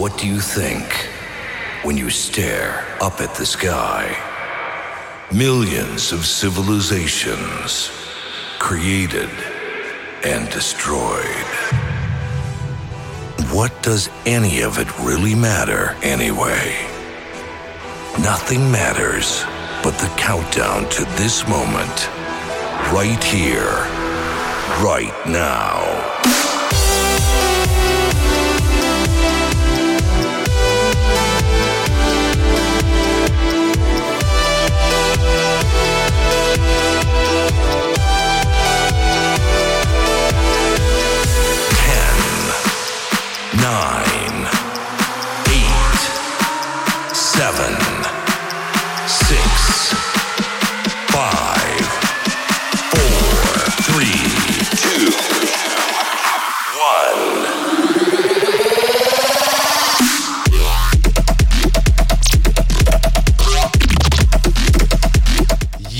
What do you think when you stare up at the sky? Millions of civilizations created and destroyed. What does any of it really matter anyway? Nothing matters but the countdown to this moment. Right here, right now.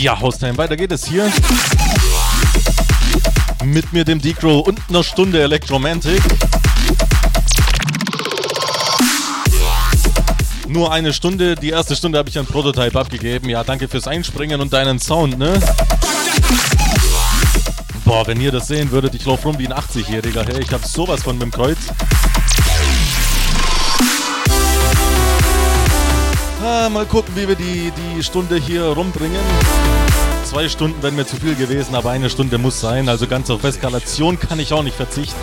Ja, Haustime, weiter geht es hier. Mit mir, dem Decro und einer Stunde Electromantic. Nur eine Stunde, die erste Stunde habe ich an Prototype abgegeben. Ja, danke fürs Einspringen und deinen Sound, ne? Boah, wenn ihr das sehen würdet, ich laufe rum wie ein 80-Jähriger. Hey, ich habe sowas von mit dem Kreuz. Ah, mal gucken, wie wir die, die Stunde hier rumbringen. Zwei Stunden wären mir zu viel gewesen, aber eine Stunde muss sein. Also ganz auf Eskalation kann ich auch nicht verzichten.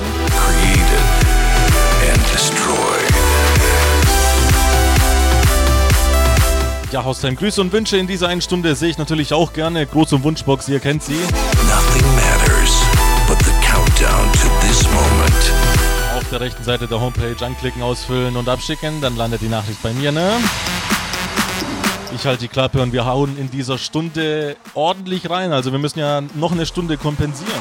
Ja, Haustime, Grüße und Wünsche in dieser einen Stunde sehe ich natürlich auch gerne. Groß- und Wunschbox, ihr kennt sie. Nothing matters but the countdown to this moment. Auf der rechten Seite der Homepage anklicken, ausfüllen und abschicken. Dann landet die Nachricht bei mir, ne? Ich halte die Klappe und wir hauen in dieser Stunde ordentlich rein. Also wir müssen ja noch eine Stunde kompensieren.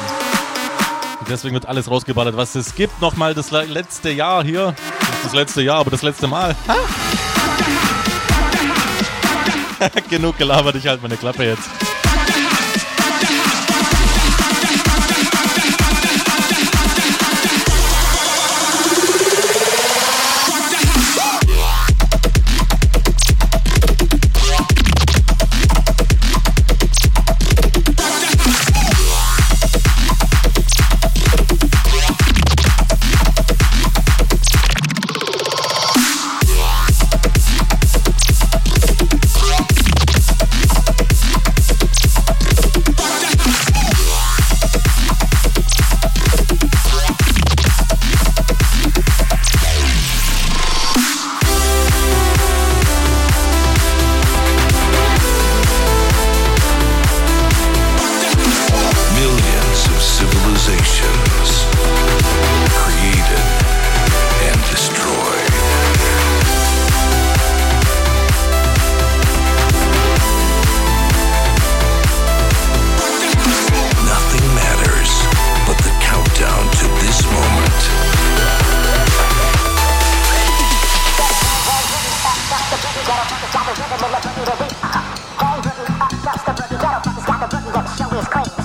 Und deswegen wird alles rausgeballert, was es gibt. Nochmal das le- letzte Jahr hier. Nicht das letzte Jahr, aber das letzte Mal. Ha? Genug gelabert, ich halte meine Klappe jetzt. The boogie, got a fuck, got the boogie, gotta show his.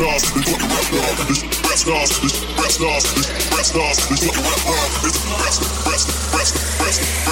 stars, it's fucking rap stars, it's rap stars, it's rap stars, it's rap stars, it's fucking rap stars, it's rap, rap, rap, rap, rap, rap, rap, rap, rap, rap, rap,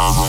Oh.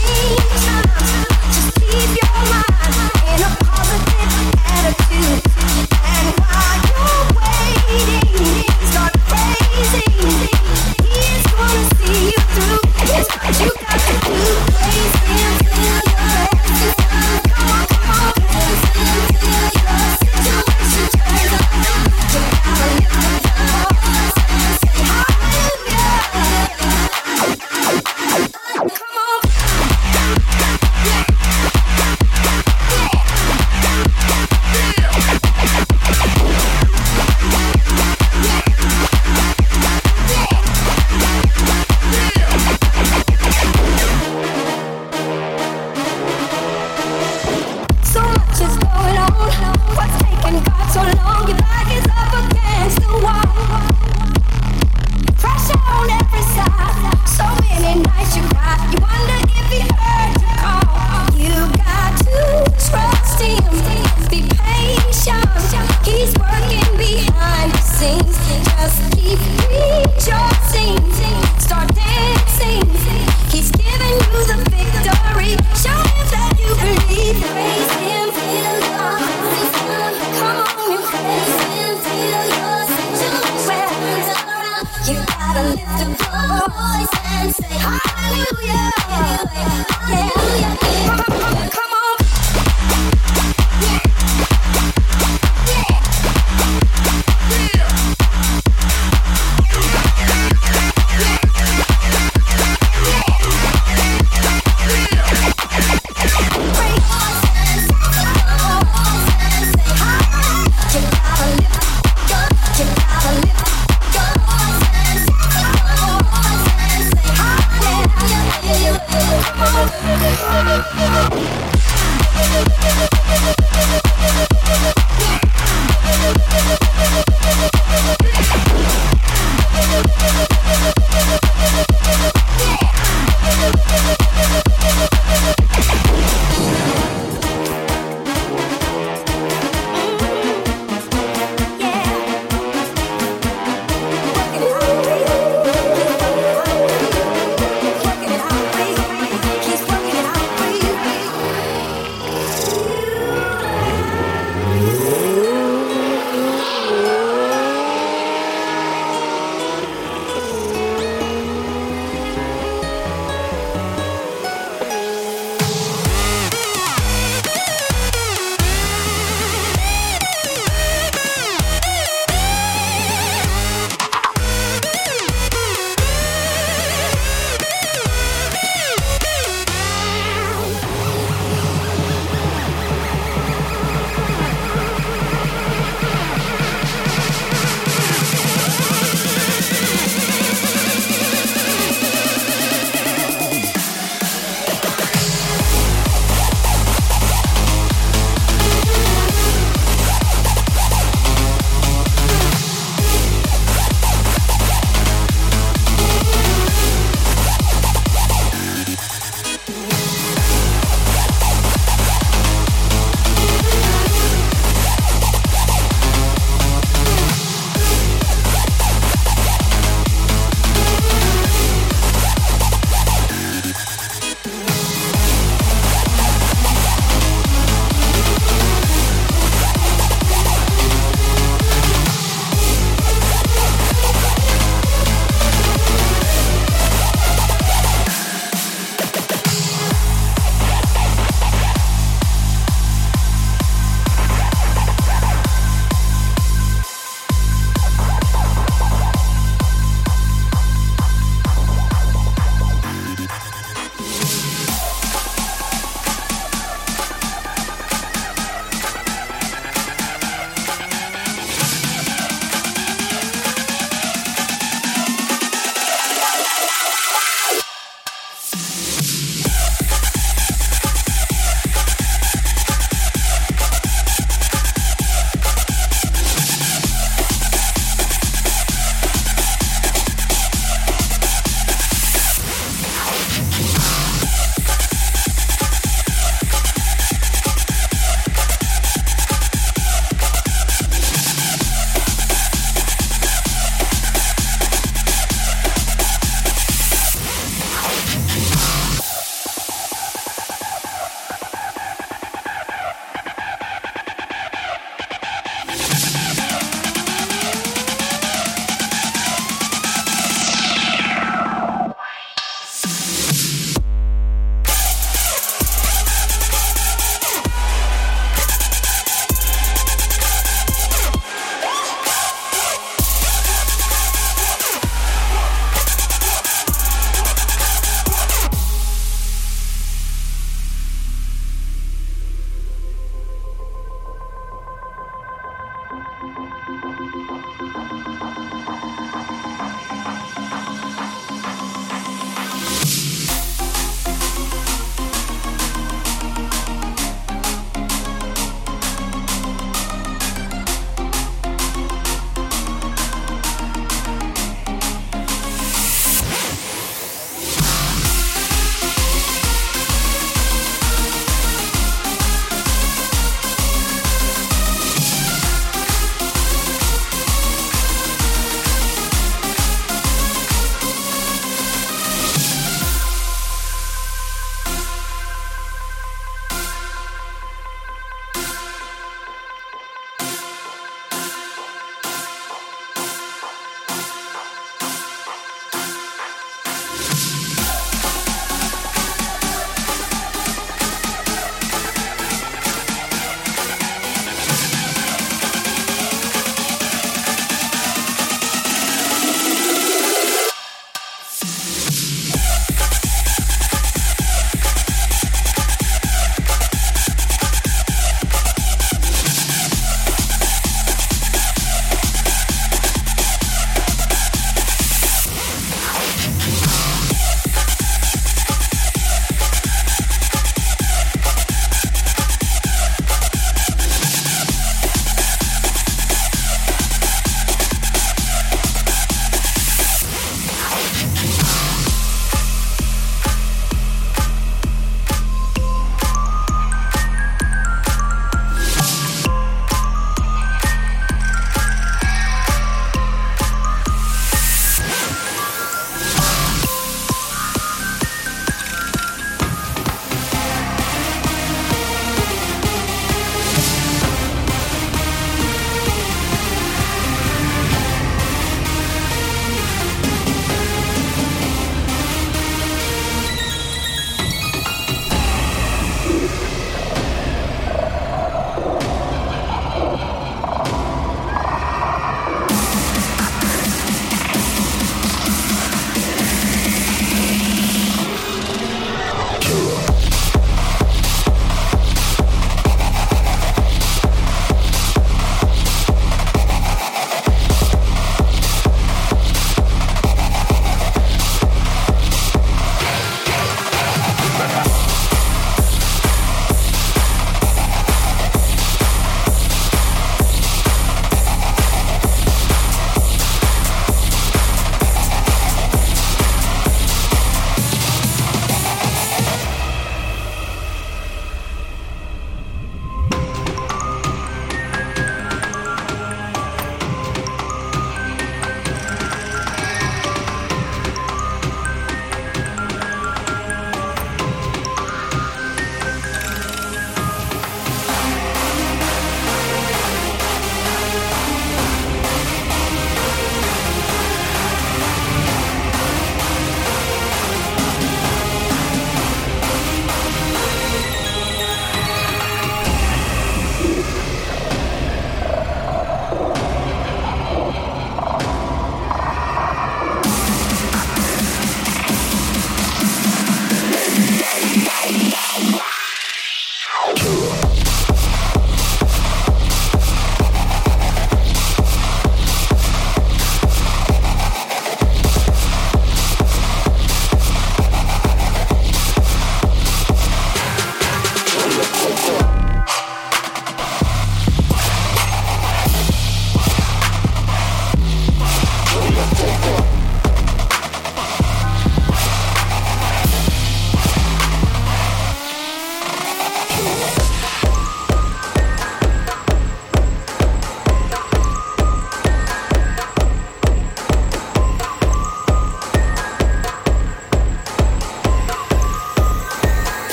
me.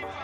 But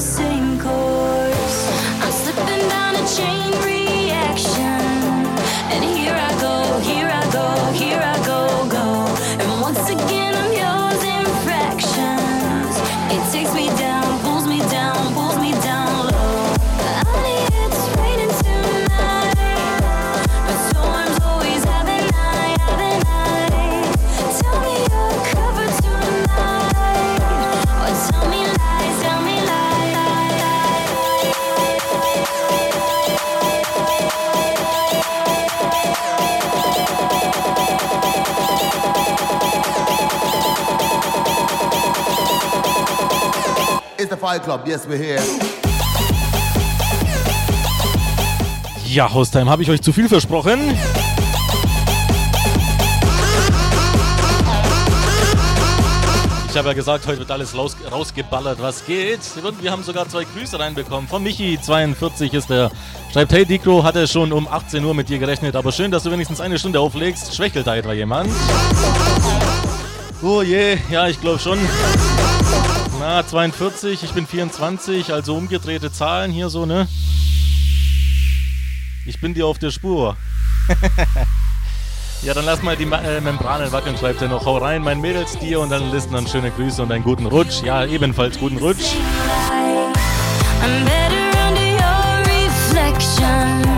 never say Fight Club. Yes, we're here. Ja, Haustime, habe ich euch zu viel versprochen? Ich habe ja gesagt, heute wird alles raus, rausgeballert, was geht. Und wir haben sogar zwei Grüße reinbekommen. Von Michi42 ist der. Schreibt, hey Dikro, hatte schon um 18 Uhr mit dir gerechnet, aber schön, dass du wenigstens eine Stunde auflegst. Schwächelt da etwa jemand? Oh je, ja, ich glaube schon. Na, 42, ich bin 24, also umgedrehte Zahlen hier so, ne? Ich bin dir auf der Spur. ja, dann lass mal die äh, Membranen wackeln, schreibt er noch. Hau rein, mein Mädels dir und dann listen dann schöne Grüße und einen guten Rutsch. Ja, ebenfalls guten Rutsch. I'm better under your reflection.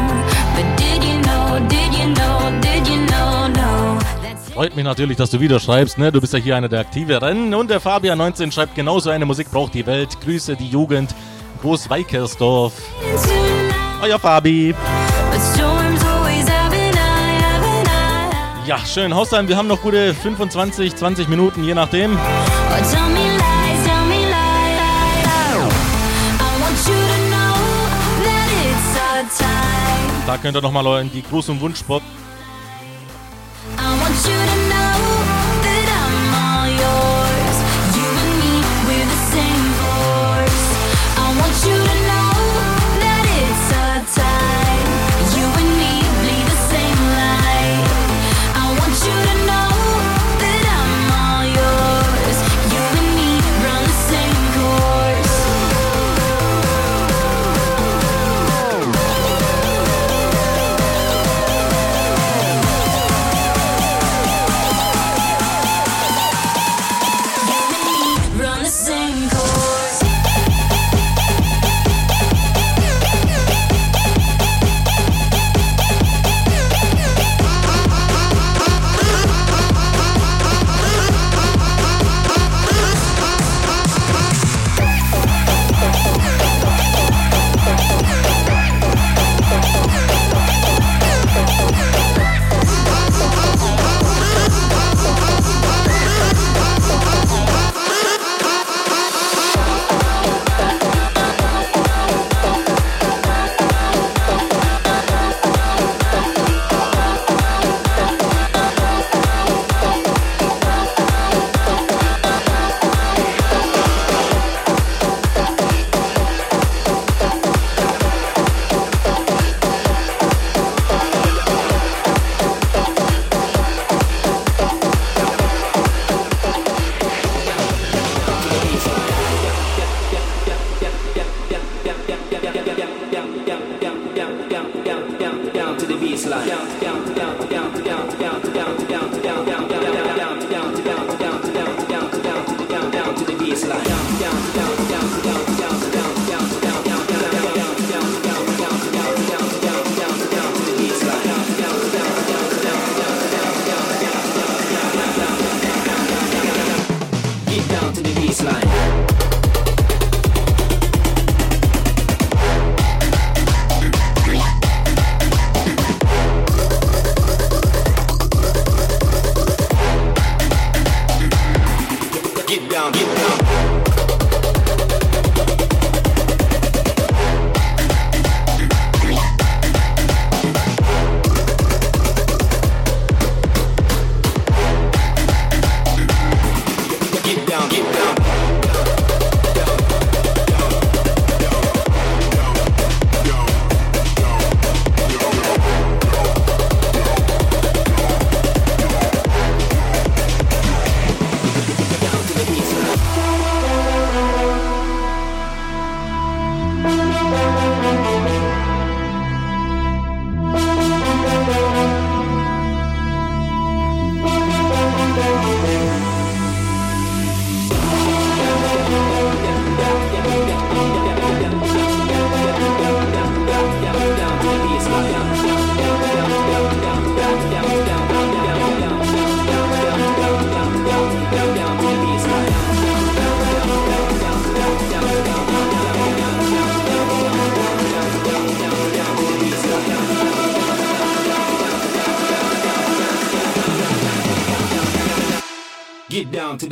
Freut mich natürlich, dass du wieder schreibst, ne? Du bist ja hier einer der Aktiveren. Und der Fabian19 schreibt, genauso eine Musik braucht die Welt. Grüße die Jugend. Groß Weikersdorf. Euer Fabi. Ja, schön. Haustime, wir haben noch gute 25, 20 Minuten, je nachdem. Da könnt ihr nochmal in die Gruß- und Wunschspot.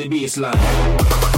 The baseline.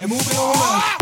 and move it on up.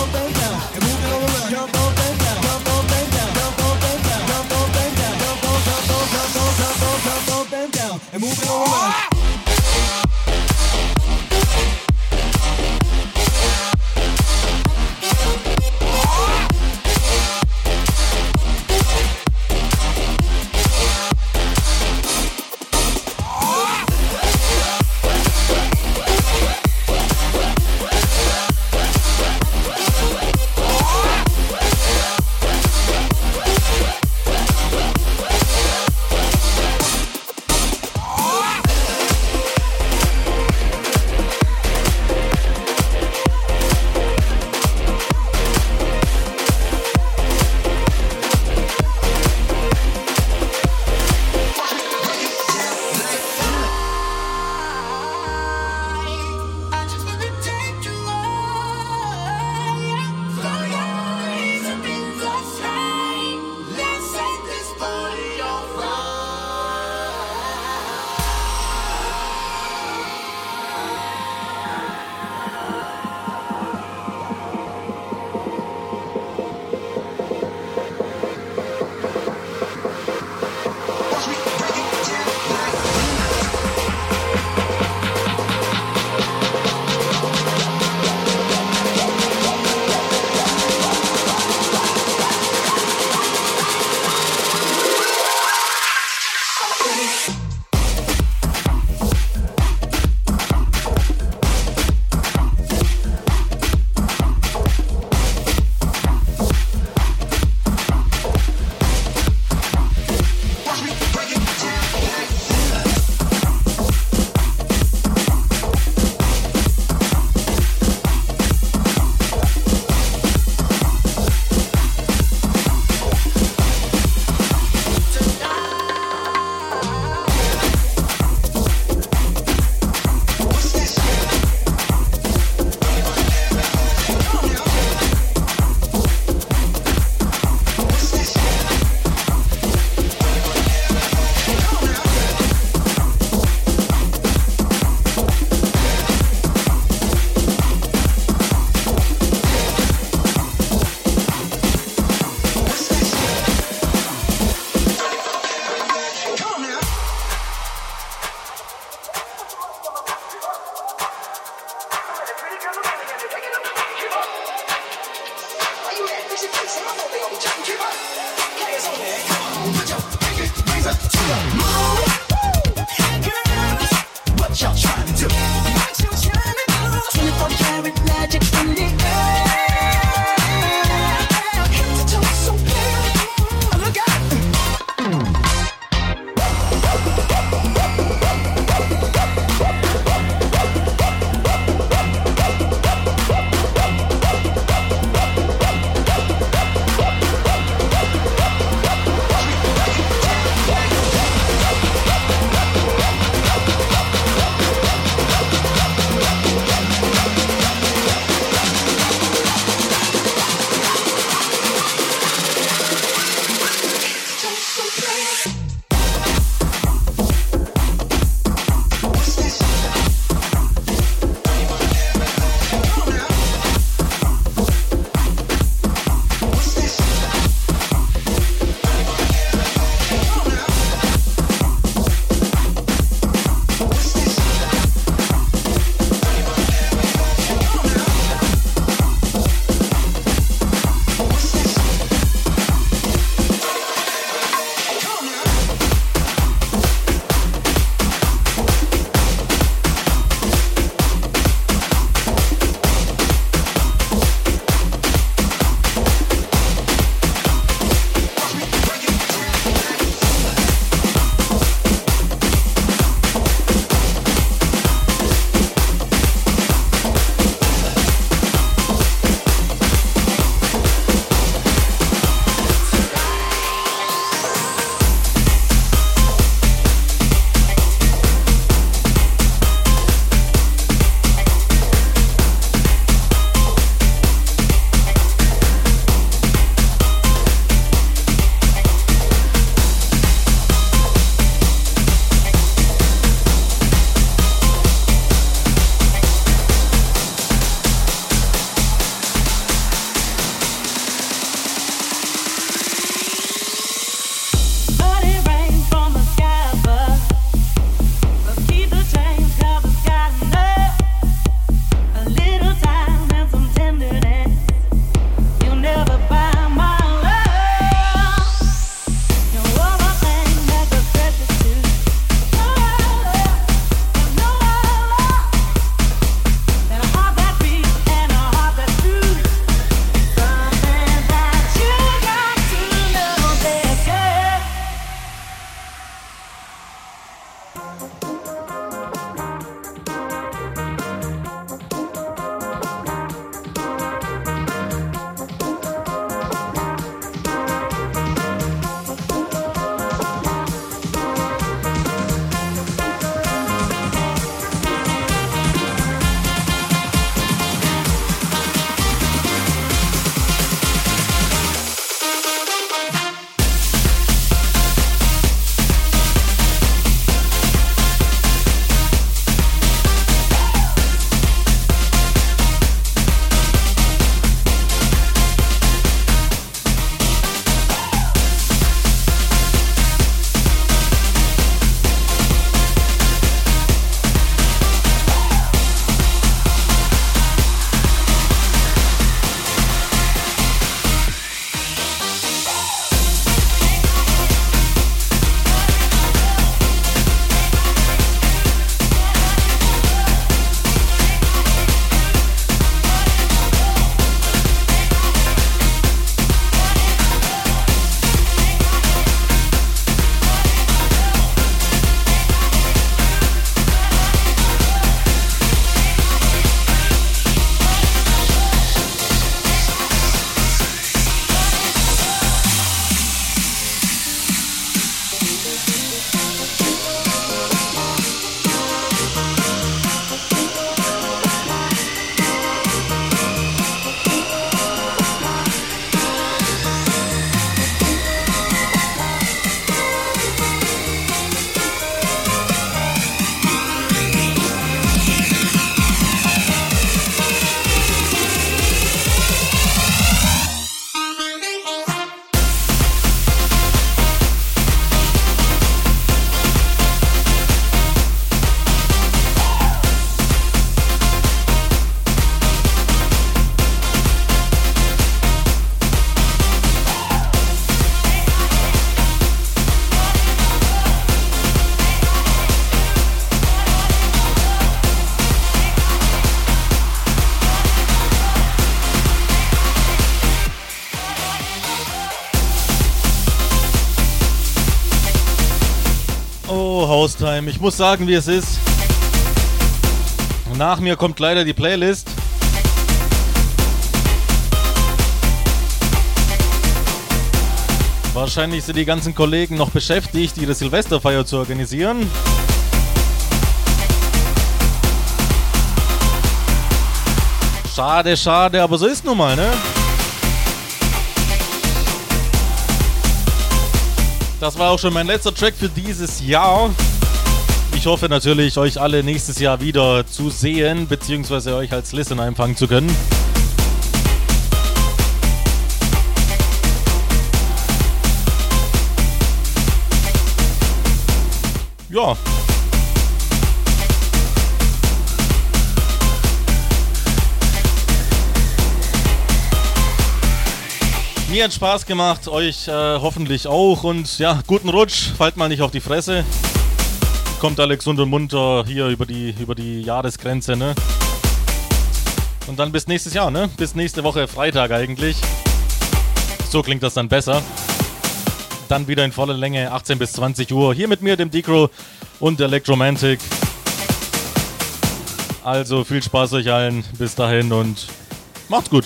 jump on. Haustime. Ich muss sagen, wie es ist. Nach mir kommt leider die Playlist. Wahrscheinlich sind die ganzen Kollegen noch beschäftigt, ihre Silvesterfeier zu organisieren. Schade, schade, aber so ist nun mal, ne? Das war auch schon mein letzter Track für dieses Jahr. Ich hoffe natürlich, euch alle nächstes Jahr wieder zu sehen, beziehungsweise euch als Listener empfangen zu können. Ja. Mir hat Spaß gemacht, euch äh, hoffentlich auch und ja, guten Rutsch, fallt mal nicht auf die Fresse. Kommt alle gesund und munter hier über die, über die Jahresgrenze, ne? Und dann bis nächstes Jahr, ne? Bis nächste Woche Freitag eigentlich. So klingt das dann besser. Dann wieder in voller Länge, 18 bis 20 Uhr. Hier mit mir, dem Decro und Electromantic. Also viel Spaß euch allen. Bis dahin und macht's gut.